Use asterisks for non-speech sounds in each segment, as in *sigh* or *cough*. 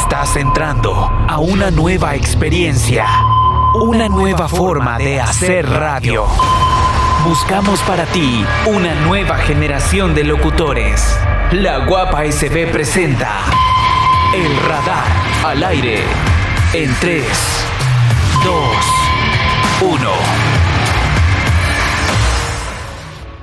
Estás entrando a una nueva experiencia, una nueva forma de hacer radio. Buscamos para ti una nueva generación de locutores. La Guapa SB presenta El Radar al aire en 3, 2, 1.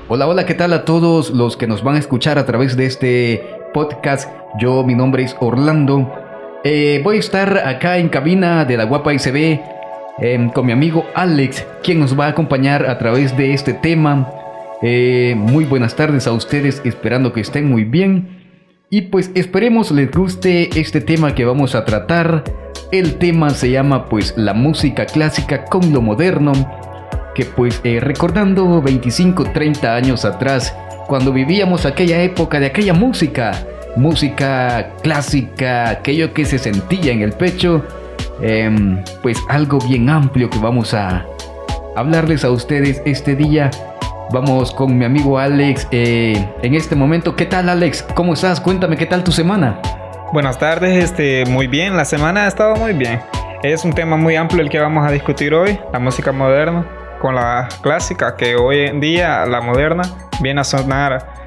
Hola, hola, ¿qué tal a todos los que nos van a escuchar a través de este podcast? Yo, mi nombre es Orlando. Eh, voy a estar acá en cabina de la Guapa ICB em, con mi amigo Alex, quien nos va a acompañar a través de este tema. Eh, muy buenas tardes a ustedes, esperando que estén muy bien. Y pues esperemos les guste este tema que vamos a tratar. El tema se llama pues la música clásica con lo moderno que pues eh, recordando 25, 30 años atrás, cuando vivíamos aquella época de aquella música, música clásica, aquello que se sentía en el pecho, em, pues algo bien amplio que vamos a hablarles a ustedes este día. Vamos con mi amigo Alex eh, en este momento. ¿Qué tal Alex? ¿Cómo estás? Cuéntame qué tal tu semana. Buenas tardes, este, muy bien, la semana ha estado muy bien. Es un tema muy amplio el que vamos a discutir hoy, la música moderna con la clásica, que hoy en día la moderna viene a sonar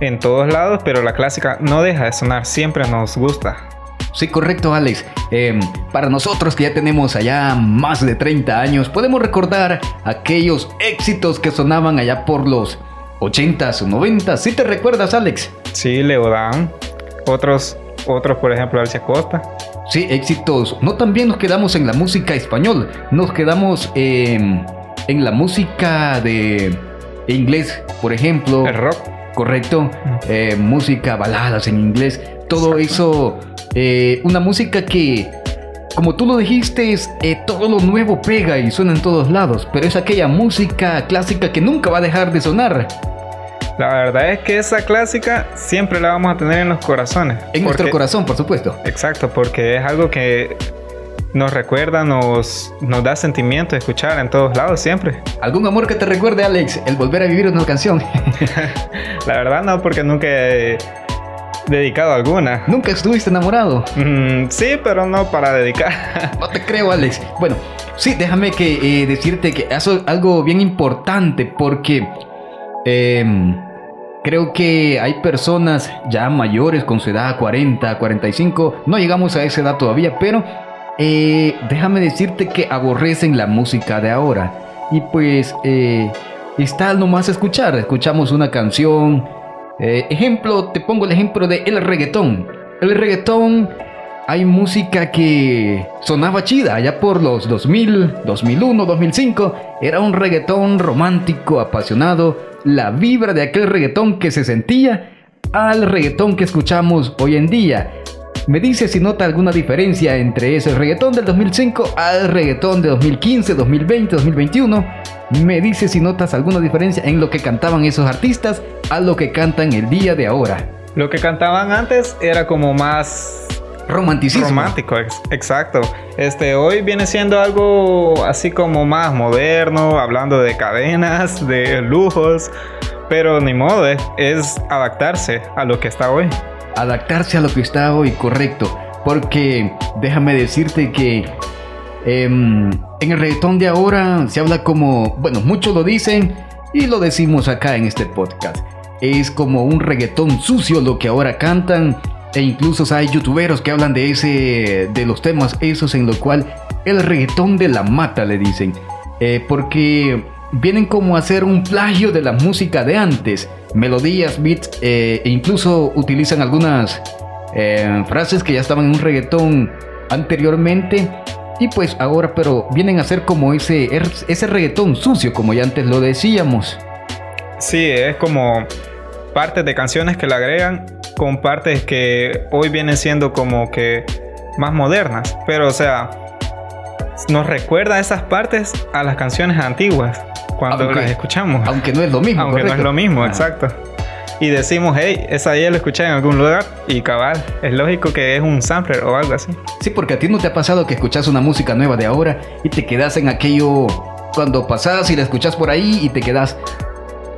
en todos lados, pero la clásica no deja de sonar, siempre nos gusta. Sí, correcto, Alex. Em, para nosotros que ya tenemos allá más de 30 años, podemos recordar aquellos éxitos que sonaban allá por los 80s o 90s. ¿Sí te recuerdas, Alex? Sí, Leodán. Otros, otros por ejemplo, Alcia Costa. Sí, éxitos. No también nos quedamos en la música español, nos quedamos en en la música de inglés, por ejemplo. El rock. Correcto. Eh, música, baladas en inglés. Todo eso. Eh, una música que, como tú lo dijiste, es, eh, todo lo nuevo pega y suena en todos lados. Pero es aquella música clásica que nunca va a dejar de sonar. La verdad es que esa clásica siempre la vamos a tener en los corazones. En nuestro corazón, por supuesto. Exacto, porque es algo que nos recuerda, nos, nos da sentimiento de escuchar en todos lados siempre. ¿Algún amor que te recuerde, Alex? El volver a vivir una canción. *laughs* *laughs* La verdad no, porque nunca he dedicado alguna. ¿Nunca estuviste enamorado? Mm, sí, pero no para dedicar. *laughs* no te creo, Alex. Bueno, sí, déjame que eh, decirte que eso es algo bien importante porque em, creo que hay personas ya mayores con su edad 40, 45. No llegamos a esa edad todavía, pero eh, déjame decirte que aborrecen la música de ahora. Y pues eh, está nomás escuchar. Escuchamos una canción. Eh, ejemplo, te pongo el ejemplo de el reggaetón. El reggaetón, hay música que sonaba chida allá por los 2000, 2001, 2005. Era un reggaetón romántico, apasionado. La vibra de aquel reggaetón que se sentía al reggaetón que escuchamos hoy en día. Me dice si nota alguna diferencia entre ese reggaetón del 2005 al reggaetón de 2015, 2020, 2021. Me dice si notas alguna diferencia en lo que cantaban esos artistas a lo que cantan el día de ahora. Lo que cantaban antes era como más romanticismo. Romántico, exacto. Este hoy viene siendo algo así como más moderno, hablando de cadenas, de lujos, pero ni modo, es adaptarse a lo que está hoy adaptarse a lo que está hoy correcto. Porque déjame decirte que em, en el reggaetón de ahora se habla como, bueno, muchos lo dicen y lo decimos acá en este podcast. Es como un reggaetón sucio lo que ahora cantan e incluso hay youtuberos que hablan de ese, de los temas esos en lo cual el reggaetón de la mata le dicen. Eh, porque vienen como a hacer un plagio de la música de antes melodías, beats eh, e incluso utilizan algunas eh, frases que ya estaban en un reggaetón anteriormente. Y pues ahora pero vienen a ser como ese, ese reggaetón sucio como ya antes lo decíamos. Sí, es como partes de canciones que le agregan con partes que hoy vienen siendo como que más modernas, pero o sea, nos recuerda esas partes a las canciones antiguas cuando las escuchamos. Aunque no es lo mismo. Aunque no es lo mismo, exacto. Y decimos, hey, esa ya la escuché en algún lugar y cabal, es lógico que es un sampler o algo así. Sí, porque a ti no te ha pasado que escuchas una música nueva de ahora y te quedas en aquello cuando pasas y la escuchas por ahí y te quedas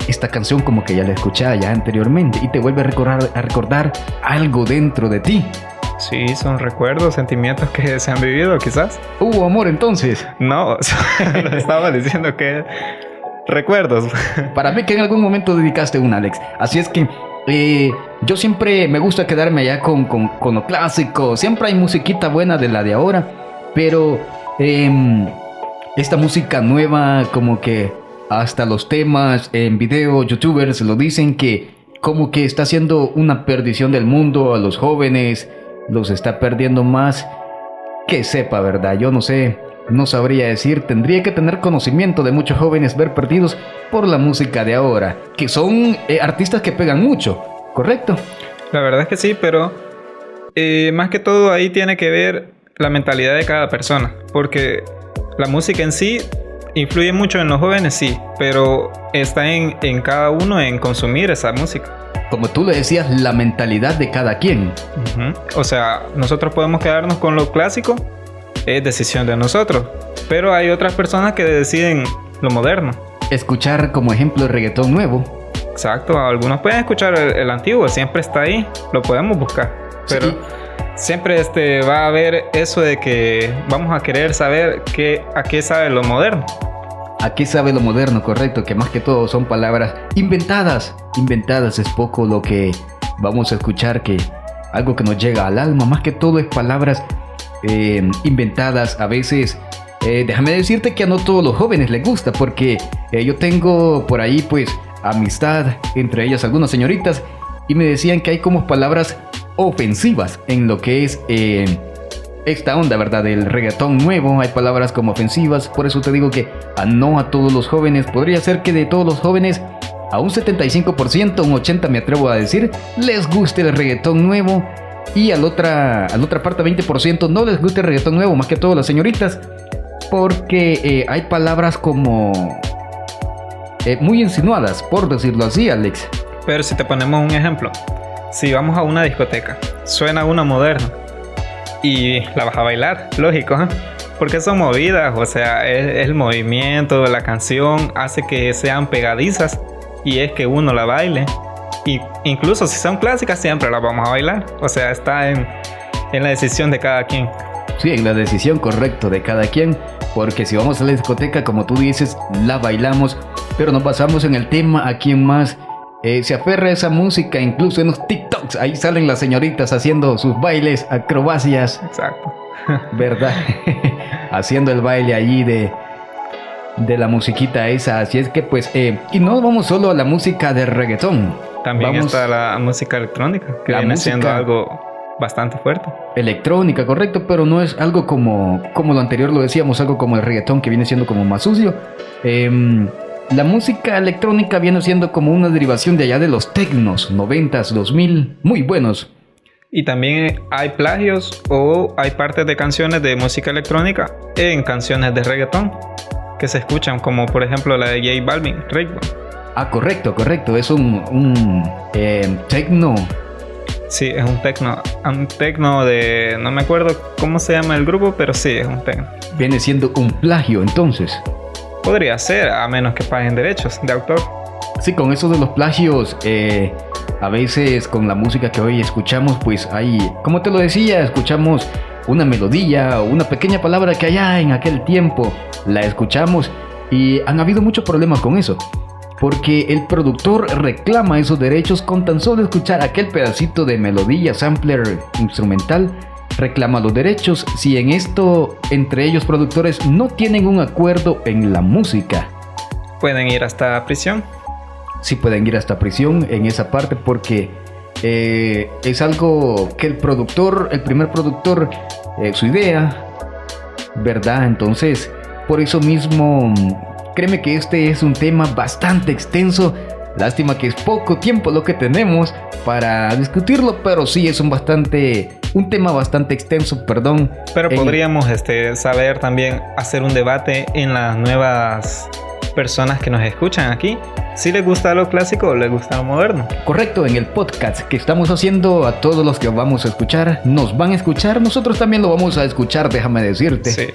esta canción como que ya la escuché ya anteriormente y te vuelve a recordar, a recordar algo dentro de ti. Sí, son recuerdos, sentimientos que se han vivido, quizás. ¿Hubo amor entonces? No, *laughs* *laughs* estaba diciendo que recuerdos. *laughs* Para mí que en algún momento dedicaste un Alex. Así es que eh, yo siempre me gusta quedarme allá con, con, lo clásico. Siempre hay musiquita buena de la de ahora. Pero em, esta música nueva, como que hasta los temas en video, youtubers lo dicen que como que está haciendo una perdición del mundo a los jóvenes, los está perdiendo más. Que sepa, ¿verdad? Yo no sé, no sabría decir, tendría que tener conocimiento de muchos jóvenes ver perdidos por la música de ahora, que son eh, artistas que pegan mucho, ¿correcto? La verdad es que sí, pero eh, más que todo ahí tiene que ver la mentalidad de cada persona, porque la música en sí influye mucho en los jóvenes, sí, pero está en, en cada uno en consumir esa música. Como tú le decías, la mentalidad de cada quien. O sea, nosotros podemos quedarnos con lo clásico, es decisión de nosotros, pero hay otras personas que deciden lo moderno. Escuchar como ejemplo el reggaetón nuevo. Exacto, algunos pueden escuchar el, antiguo, siempre está ahí, lo podemos buscar, pero... siempre este, va a haber eso de que vamos a querer saber qué, a qué sabe lo moderno. ¿A qué sabe lo moderno? Correcto, que más que todo son palabras inventadas. Inventadas es poco lo que vamos a escuchar, que algo que nos llega al alma, más que todo es palabras eh, inventadas. A veces, eh, déjame decirte que a no todos los jóvenes les gusta, porque eh, yo tengo por ahí pues amistad, entre ellas algunas señoritas, y me decían que hay como palabras ofensivas en lo que es esta onda, ¿verdad? Del reggaetón nuevo, hay palabras como ofensivas, por eso te digo que a no a todos los jóvenes, podría ser que de todos los jóvenes, a un 75%, un 80% me atrevo a decir, les guste el reggaetón nuevo y a la otra, a la otra parte 20% no les guste el reggaetón nuevo, más que todas las señoritas, porque eh, hay palabras como eh, muy insinuadas, por decirlo así, Alex. Pero si te ponemos un ejemplo, si vamos a una discoteca, suena una moderna y la vas a bailar, lógico, ¿eh? porque son movidas, o sea, es, el movimiento de la canción hace que sean pegadizas y es que uno la baile. Y incluso si son clásicas, siempre las vamos a bailar. O sea, está en, en la decisión de cada quien. Sí, en la decisión correcta de cada quien. Porque si vamos a la discoteca, como tú dices, la bailamos. Pero nos basamos en el tema a quien más eh, se aferra a esa música, incluso en los TikToks. Ahí salen las señoritas haciendo sus bailes, acrobacias. Exacto. *laughs* ¿Verdad? *laughs* haciendo el baile allí de, de la musiquita esa. Así es que pues, eh, y no vamos solo a la música de reggaetón. También está la música electrónica, que viene siendo algo bastante fuerte. Electrónica, correcto, pero no es algo como, como lo anterior lo decíamos, algo como el reggaetón que viene siendo como más sucio. Eh, la música electrónica viene siendo como una derivación de allá de los tecnos, 90s, 2000, muy buenos. Y también hay plagios o hay partes de canciones de música electrónica en canciones de reggaetón que se escuchan, como por ejemplo la de J Balvin, Raycon. Ah, correcto, correcto, es un, un eh, tecno. Sí, es un tecno, un tecno de, no me acuerdo cómo se llama el grupo, pero sí, es un tecno. Viene siendo un plagio entonces. Podría ser, a menos que paguen derechos de autor. Sí, con eso de los plagios, eh, a veces con la música que hoy escuchamos, pues hay, como te lo decía, escuchamos una melodía o una pequeña palabra que allá en aquel tiempo la escuchamos y han habido muchos problemas con eso. Porque el productor reclama esos derechos con tan solo escuchar aquel pedacito de melodía, sampler instrumental reclama los derechos si en esto entre ellos productores no tienen un acuerdo en la música. ¿Pueden ir hasta prisión? Sí pueden ir hasta prisión en esa parte porque eh, es algo que el productor, el primer productor, eh, su idea, ¿verdad? Entonces, por eso mismo, créeme que este es un tema bastante extenso. Lástima que es poco tiempo lo que tenemos para discutirlo, pero sí es un bastante un tema bastante extenso, perdón. Pero podríamos este, saber también hacer un debate en las nuevas personas que nos escuchan aquí. Si les gusta lo clásico o les gusta lo moderno. Correcto, en el podcast que estamos haciendo a todos los que vamos a escuchar, nos van a escuchar, nosotros también lo vamos a escuchar, déjame decirte. Sí.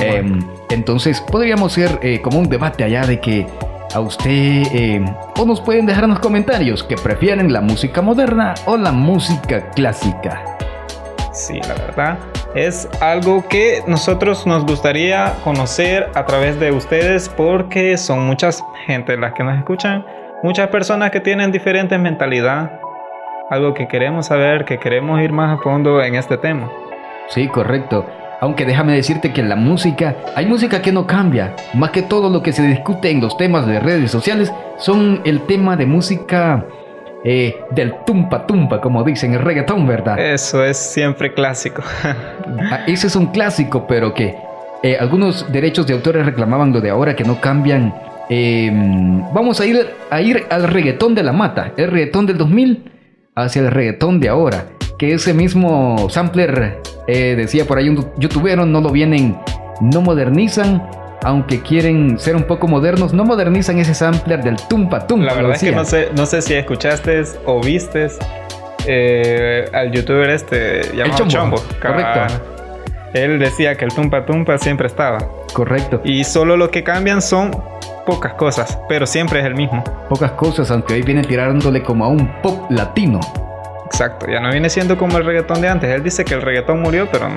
Em, entonces podríamos ser eh, como un debate allá de que a usted eh, o nos pueden dejar en los comentarios que prefieren la música moderna o la música clásica. Sí, la verdad. Es algo que nosotros nos gustaría conocer a través de ustedes porque son muchas gente las que nos escuchan, muchas personas que tienen diferentes mentalidad. Algo que queremos saber, que queremos ir más a fondo en este tema. Sí, correcto. Aunque déjame decirte que la música, hay música que no cambia. Más que todo lo que se discute en los temas de redes sociales son el tema de música eh, del tumpa tumpa, como dicen, el reggaetón, ¿verdad? Eso es siempre clásico. *laughs* Ah, ese es un clásico, pero que eh, algunos derechos de autores reclamaban lo de ahora que no cambian. Em, vamos a ir, a ir al reggaetón de la mata, el reggaetón del 2000 hacia el reggaetón de ahora. Que ese mismo sampler, eh, decía por ahí un youtuber, no lo vienen, no modernizan aunque quieren ser un poco modernos, no modernizan ese sampler del tumpa tumpa. La verdad es que no sé, no sé si escuchaste o viste eh, al youtuber este llamado Chombo. Correcto. Él decía que el tumpa tumpa siempre estaba. Correcto. Y solo lo que cambian son pocas cosas, pero siempre es el mismo. Pocas cosas, aunque hoy viene tirándole como a un pop latino. Exacto, ya no viene siendo como el reggaetón de antes. Él dice que el reggaetón murió, pero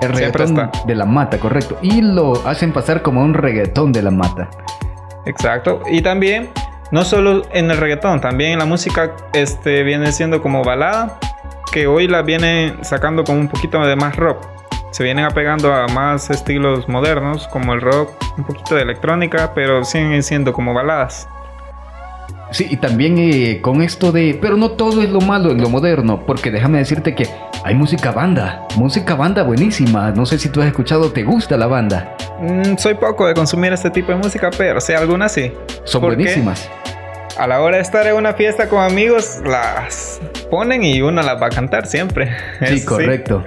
el reggaetón de la mata, correcto. Y lo hacen pasar como un reggaetón de la mata. Exacto. Y también, no solo en el reggaetón, también en la música este, viene siendo como balada, que hoy la viene sacando con un poquito de más rock. Se vienen apegando a más estilos modernos, como el rock, un poquito de electrónica, pero siguen siendo como baladas. Sí, y también eh, con esto de... Pero no todo es lo malo en lo moderno, porque déjame decirte que hay música banda, música banda buenísima. No sé si tú has escuchado, ¿te gusta la banda? Mm, soy poco de consumir este tipo de música, pero sí, algunas sí. Son buenísimas. A la hora de estar en una fiesta con amigos, las ponen y uno las va a cantar siempre. Sí, correcto.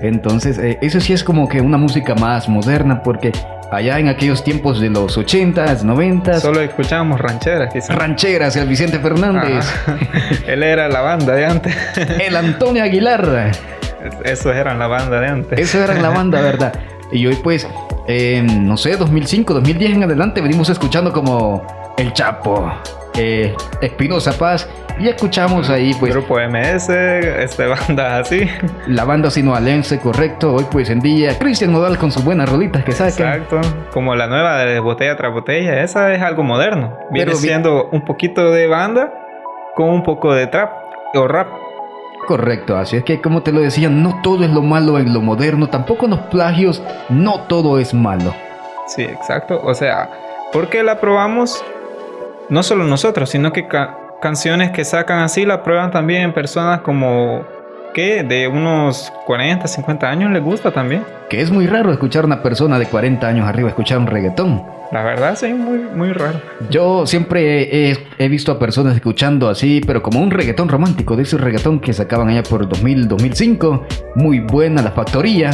Entonces, eh, eso sí es como que una música más moderna, porque allá en aquellos tiempos de los 80s, 90s. Solo escuchábamos rancheras, quizás. Rancheras, el Vicente Fernández. *laughs* Él era la banda de antes. *laughs* el Antonio Aguilar. Esos eran la banda de antes. Eso eran la banda, ¿verdad? Y hoy pues, no sé, 2005, 2010 en adelante venimos escuchando como El Chapo, eh, Espinosa Paz y escuchamos ahí pues... Grupo MS, este *laughs* banda así. La banda sinoalense, correcto. Hoy pues en día Cristian Nodal con sus buenas rolitas que saca. Exacto. Como la nueva de Botella tras Botella. Esa es algo moderno. Viene siendo un poquito de banda con un poco de trap o rap. Correcto, así es que como te lo decía, no todo es lo malo en lo moderno, tampoco en los plagios, no todo es malo. Sí, exacto. O sea, porque la probamos no solo nosotros, sino que canciones que sacan así la prueban también en personas como que de unos 40, 50 años les gusta también. Que es muy raro escuchar a una persona de 40 años arriba escuchar un reggaetón. La verdad, sí, muy, muy raro. Yo siempre he, visto a personas escuchando así, pero como un reggaetón romántico, de ese reggaetón que sacaban allá por 2000, 2005. Muy buena la factoría.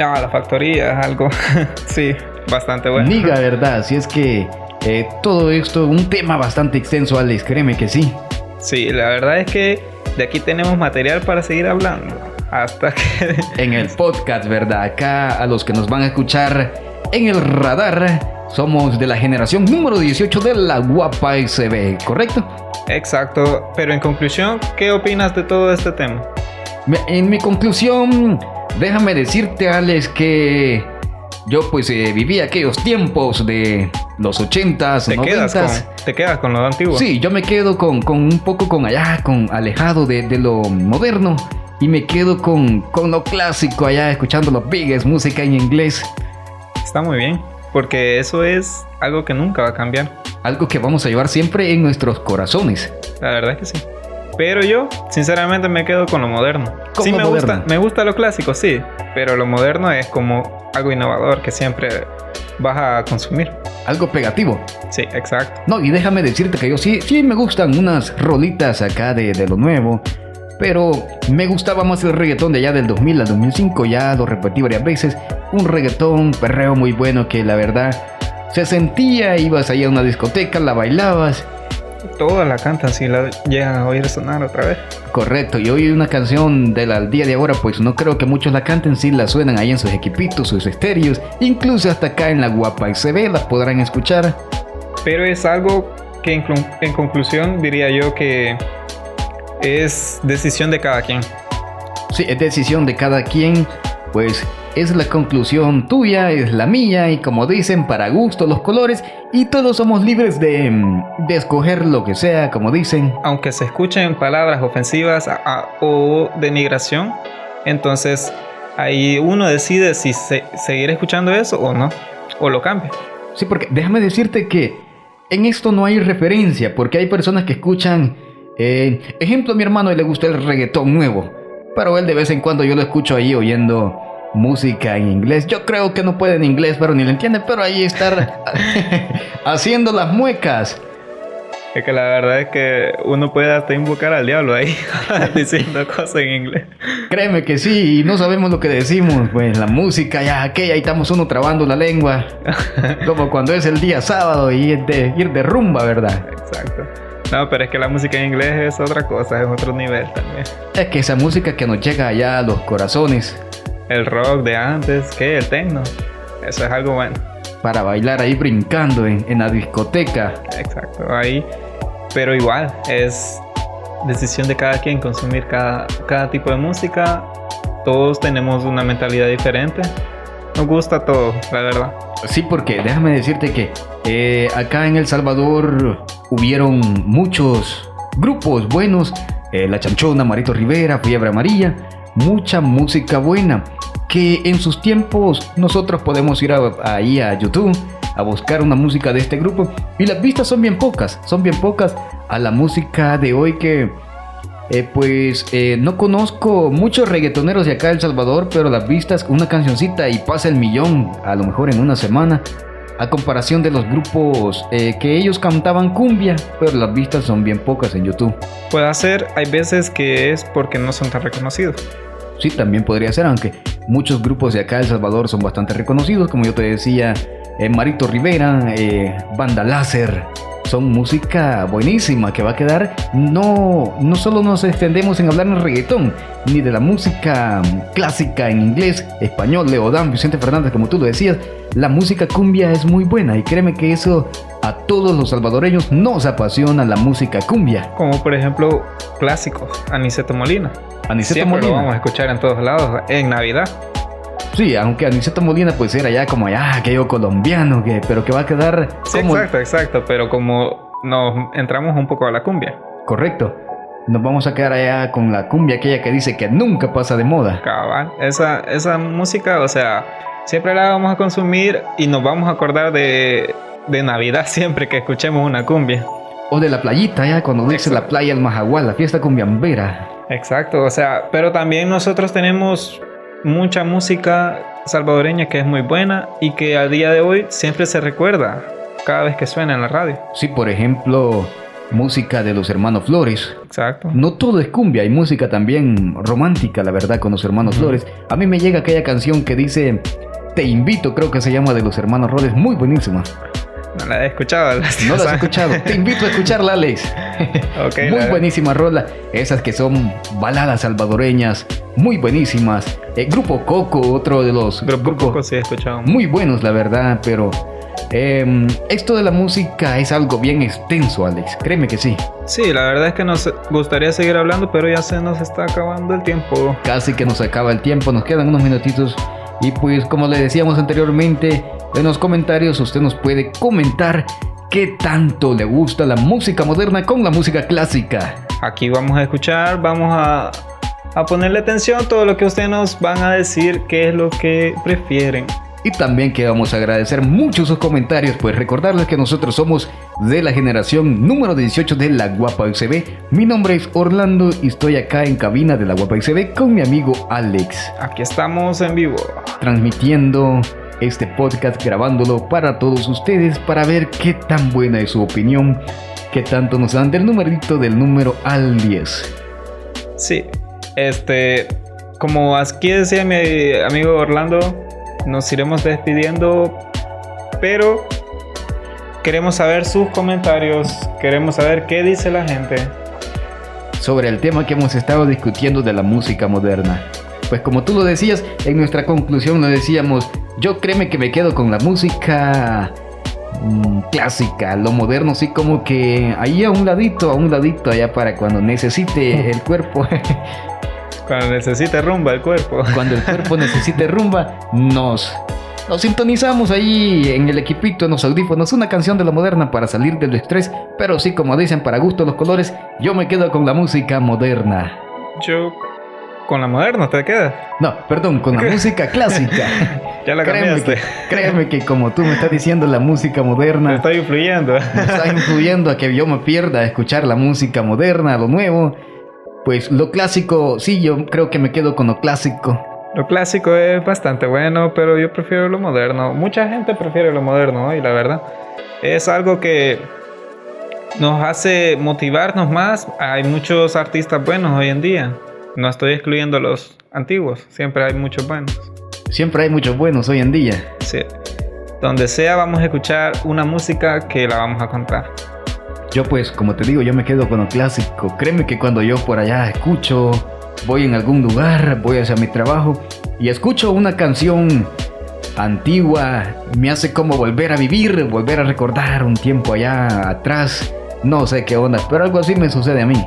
Ah, la factoría es algo, *laughs* sí, bastante bueno. Niga, *laughs* verdad, si es que eh, todo esto, un tema bastante extenso, Alex, créeme que sí. Sí, la verdad es que de aquí tenemos material para seguir hablando. Hasta que... *laughs* en el podcast, ¿verdad? Acá a los que nos van a escuchar en el radar, somos de la generación número 18 de la Guapa SB, ¿correcto? Exacto, pero en conclusión, ¿qué opinas de todo este tema? En mi conclusión, déjame decirte, Alex, que yo pues eh, viví aquellos tiempos de los 80s, ¿Te 90s. ¿Te quedas con lo antiguo? Sí, yo me quedo con, un poco con allá, con alejado de, lo moderno. Y me quedo con, con lo clásico allá, escuchando los biggest, música en inglés. Está muy bien, porque eso es algo que nunca va a cambiar. Algo que vamos a llevar siempre en nuestros corazones. La verdad es que sí. Pero yo, sinceramente, me quedo con lo moderno. Sí, me gusta, me gusta lo clásico, sí. Pero lo moderno es como algo innovador que siempre vas a consumir. Algo pegativo. Sí, exacto. No, y déjame decirte que yo sí, sí me gustan unas rolitas acá de, de lo nuevo. Pero me gustaba más el reggaetón de allá del 2000 al 2005, ya lo repetí varias veces. Un reggaetón perreo muy bueno que la verdad se sentía, ibas allá a una discoteca, la bailabas todas la cantan si la llegan a oír sonar otra vez. Correcto, y hoy una canción del día de ahora, pues no creo que muchos la canten si la suenan ahí en sus equipitos, sus estéreos, incluso hasta acá en la guapa y se ve, las podrán escuchar. Pero es algo que en, conclusión diría yo que es decisión de cada quien. Sí, es decisión de cada quien, pues es la conclusión tuya, es la mía y como dicen, para gusto los colores y todos somos libres de, mm, de escoger lo que sea, como dicen. Aunque se escuchen palabras ofensivas a- a- o denigración, entonces ahí uno decide si se- seguir escuchando eso o no, o lo cambia. Sí, porque déjame decirte que en esto no hay referencia, porque hay personas que escuchan, eh, ejemplo, a mi hermano le gusta el reggaetón nuevo, pero él de vez en cuando yo lo escucho ahí oyendo música en inglés. Yo creo que no puede en inglés, pero ni lo entiende, pero ahí estar *laughs* haciendo las muecas. Es que la verdad es que uno puede hasta invocar al diablo ahí *laughs* diciendo cosas en inglés. Créeme que sí, y no sabemos lo que decimos, pues la música ya aquella, ahí estamos uno trabando la lengua, *laughs* como cuando es el día sábado y es de ir de rumba, ¿verdad? Exacto. No, pero es que la música en inglés es otra cosa, es otro nivel también. Es que esa música que nos llega allá a los corazones, El rock de antes, ¿qué? El techno. Eso es algo bueno. para bailar ahí brincando en, en la discoteca. Exacto, ahí. Pero igual, es decisión de cada quien consumir cada, cada tipo de música. Todos tenemos una mentalidad diferente. Nos gusta todo, la verdad. Sí, porque déjame decirte que eh, acá en El Salvador hubieron muchos grupos buenos. eh, La Chanchona, Marito Rivera, Fiebre Amarilla. Mucha música buena. Que en sus tiempos nosotros podemos ir a- ahí a YouTube a buscar una música de este grupo. Y las vistas son bien pocas. Son bien pocas a la música de hoy que... Eh, pues eh, no conozco muchos reggaetoneros de acá de El Salvador, pero las vistas, una cancioncita y pasa el millón, a lo mejor en una semana, a comparación de los grupos eh, que ellos cantaban cumbia, pero las vistas son bien pocas en YouTube. Puede ser, hay veces que es porque no son tan reconocidos. Sí, también podría ser, aunque muchos grupos de acá de El Salvador son bastante reconocidos, como yo te decía, eh, Marito Rivera, eh, Banda Láser. Son música buenísima que va a quedar. No, no solo nos extendemos en hablar en reggaetón, ni de la música clásica en inglés, español, Leodán, Vicente Fernández, como tú lo decías. La música cumbia es muy buena y créeme que eso a todos los salvadoreños nos apasiona la música cumbia. Como por ejemplo, clásicos, Aniceto Molina. Aniceto Siempre lo Molina. vamos a escuchar en todos lados, en Navidad. Sí, aunque Aniceto Molina pues era ya como ya aquello colombiano, que, pero que va a quedar Sí, como exacto, exacto. Pero como nos entramos un poco a la cumbia, correcto. Nos vamos a quedar allá con la cumbia aquella que dice que nunca pasa de moda. cabal, esa, esa música, o sea, siempre la vamos a consumir y nos vamos a acordar de, de Navidad *laughs* siempre que escuchemos una cumbia. O de la playita, ya cuando dice la playa El Majagual, la fiesta cumbiambera. Exacto, o sea, pero también nosotros tenemos mucha música salvadoreña que es muy buena y que a día de hoy siempre se recuerda cada vez que suena en la radio. Sí, por ejemplo, música de los hermanos Flores. Exacto. No todo es cumbia, hay música también romántica, la verdad, con los hermanos. Flores. A mí me llega aquella canción que dice Te invito, creo que se llama de los hermanos Flores, muy buenísima. No la he escuchado. No la has escuchado, te invito a escucharla, Alex. *laughs* Ok, muy buenísima rola. Esas que son baladas salvadoreñas, muy buenísimas. El Grupo Coco, otro de los Grupo Coco sí he escuchado. muy buenos, la verdad, pero em, esto de la música es algo bien extenso, Alex. Créeme que sí. Sí, la verdad es que nos gustaría seguir hablando, pero ya se nos está acabando el tiempo. Casi que nos acaba el tiempo, nos quedan unos minutitos. Y pues, como le decíamos anteriormente, en los comentarios usted nos puede comentar qué tanto le gusta la música moderna con la música clásica. Aquí vamos a escuchar, vamos a, a ponerle atención a todo lo que ustedes nos van a decir, qué es lo que prefieren. Y también que vamos a agradecer mucho sus comentarios, pues recordarles que nosotros somos de la generación número 18 de La Guapa XB. Mi nombre es Orlando y estoy acá en cabina de La Guapa XB con mi amigo Alex, Aquí estamos en vivo. transmitiendo este podcast, grabándolo para todos ustedes para ver qué tan buena es su opinión, qué tanto nos dan del numerito del número al 10. Sí, este, como aquí decía mi amigo Orlando, nos iremos despidiendo, pero queremos saber sus comentarios, queremos saber qué dice la gente. sobre el tema que hemos estado discutiendo de la música moderna. Pues como tú lo decías, en nuestra conclusión lo decíamos, yo créeme que me quedo con la música mm, clásica, lo moderno, sí como que ahí a un ladito, a un ladito, allá para cuando necesite el cuerpo. *laughs* Cuando necesite rumba el cuerpo. *laughs* Cuando el cuerpo necesite rumba, nos, nos sintonizamos ahí en el equipito, en los audífonos, una canción de la moderna para salir del estrés, pero sí, como dicen, para gusto los colores, yo me quedo con la música moderna. Yo con la moderna te quedas. No, perdón, con la *laughs* música clásica. *laughs* ya la créeme cambiaste. que, créeme que como tú me estás diciendo la música Me moderna, está influyendo. me está influyendo a que yo me pierda a escuchar la música moderna, lo nuevo. Pues lo clásico, sí, yo creo que me quedo con lo clásico. Lo clásico es bastante bueno, pero yo prefiero lo moderno. Mucha gente prefiere lo moderno y la verdad es algo que nos hace motivarnos más. Hay muchos artistas buenos hoy en día. No estoy excluyendo a los antiguos, siempre hay muchos buenos. Siempre hay muchos buenos hoy en día. Sí. Donde sea vamos a escuchar una música que la vamos a contar. Yo pues, como te digo, yo me quedo con lo clásico. Créeme que cuando yo por allá escucho, voy en algún lugar, voy hacia mi trabajo y escucho una canción antigua, me hace como volver a vivir, volver a recordar un tiempo allá atrás. No sé qué onda, pero algo así me sucede a mí.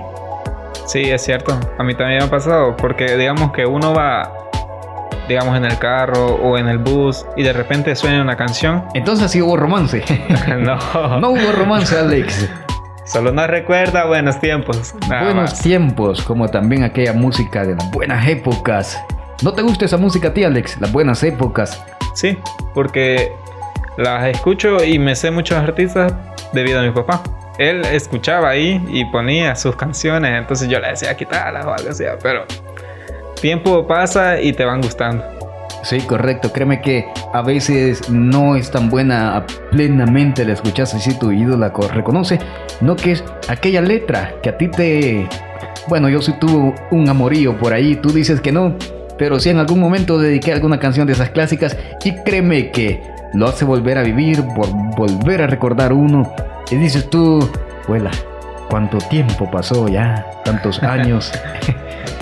Sí, es cierto. A mí también me ha pasado porque digamos que uno va digamos en el carro o en el bus y de repente suena una canción. Entonces sí hubo romance. *laughs* no. *laughs* no hubo romance, Alex. Solo nos recuerda buenos tiempos. buenos más. tiempos, como también aquella música de las buenas épocas. ¿No te gusta esa música a ti, Alex? Las buenas épocas. Sí, porque las escucho y me sé muchos artistas debido a mi papá. Él escuchaba ahí y ponía sus canciones, entonces yo le decía quitarlas o algo así, pero tiempo pasa y te van gustando. Sí, correcto. Créeme que a veces no es tan buena plenamente la escuchas así tu oído la co- reconoce, no que es aquella letra que a ti te... Bueno, yo sí tuve un amorío por ahí, tú dices que no, pero sí en algún momento dediqué alguna canción de esas clásicas y créeme que lo hace volver a vivir, por volver a recordar uno. Y dices tú, vuela, ¿cuánto tiempo pasó ya? Tantos *laughs* años.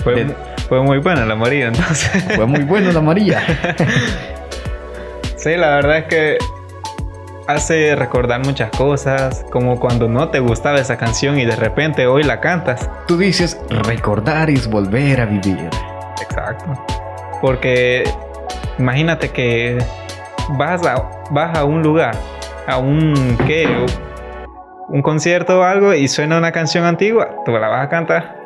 Fue, *laughs* De- fue muy buena la María, entonces. Fue muy bueno la María. sí, la verdad es que hace recordar muchas cosas, como cuando no te gustaba esa canción y de repente hoy la cantas. Tú dices, recordar es volver a vivir. Exacto. Porque imagínate que vas a, vas a un lugar, a un ¿qué? un concierto o algo y suena una canción antigua, tú la vas a cantar.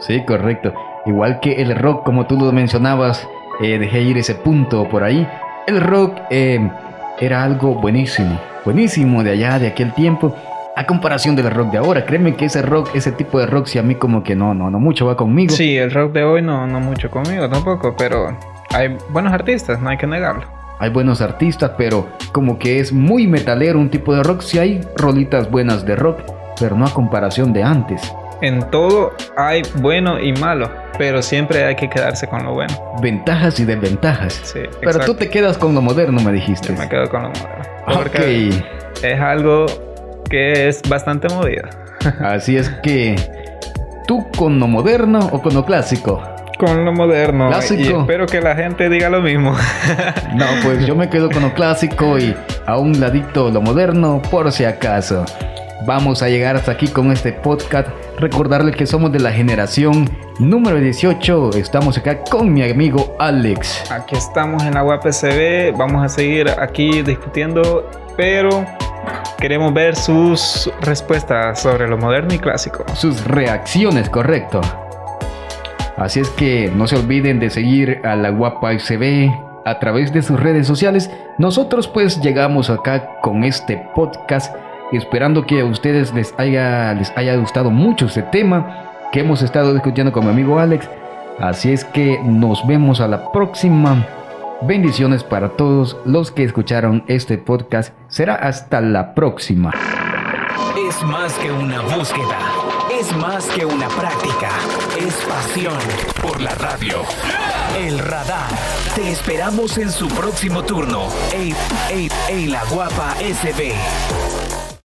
Sí, correcto. Igual que el rock, como tú lo mencionabas, eh, dejé ir ese punto por ahí. El rock eh, era algo buenísimo, buenísimo de allá, de aquel tiempo, a comparación del rock de ahora. Créeme que ese rock, ese tipo de rock, si a mí como que no, no, no mucho va conmigo. Sí, el rock de hoy no, no mucho conmigo tampoco, pero hay buenos artistas, no hay que negarlo. Hay buenos artistas, pero como que es muy metalero un tipo de rock. Sí hay rolitas buenas de rock, pero no a comparación de antes. En todo hay bueno y malo, pero siempre hay que quedarse con lo bueno. Ventajas y desventajas. Sí, Pero exacto. tú te quedas con lo moderno, me dijiste. Yo me quedo con lo moderno. Porque Ok. es algo que es bastante movido. *laughs* Así es que tú con lo moderno o con lo clásico. Con lo moderno. Clásico. Y espero que la gente diga lo mismo. *laughs* No, pues yo me quedo con lo clásico y a un ladito lo moderno por si acaso. Vamos a llegar hasta aquí con este podcast. Recordarles que somos de la generación número 18. Estamos acá con mi amigo Alex. Aquí estamos en la UAPCB. Vamos a seguir aquí discutiendo, pero queremos ver sus respuestas sobre lo moderno y clásico. Sus reacciones, correcto. Así es que no se olviden de seguir a la Guapa SB a través de sus redes sociales. Nosotros pues llegamos acá con este podcast esperando que a ustedes les haya, les haya gustado mucho este tema que hemos estado discutiendo con mi amigo Alex. Así es que nos vemos a la próxima. Bendiciones para todos los que escucharon este podcast. Será hasta la próxima. Es más que una búsqueda, es más que una práctica, es pasión por la radio. El radar. Te esperamos en su próximo turno. Ey, ey, ey, la guapa SB.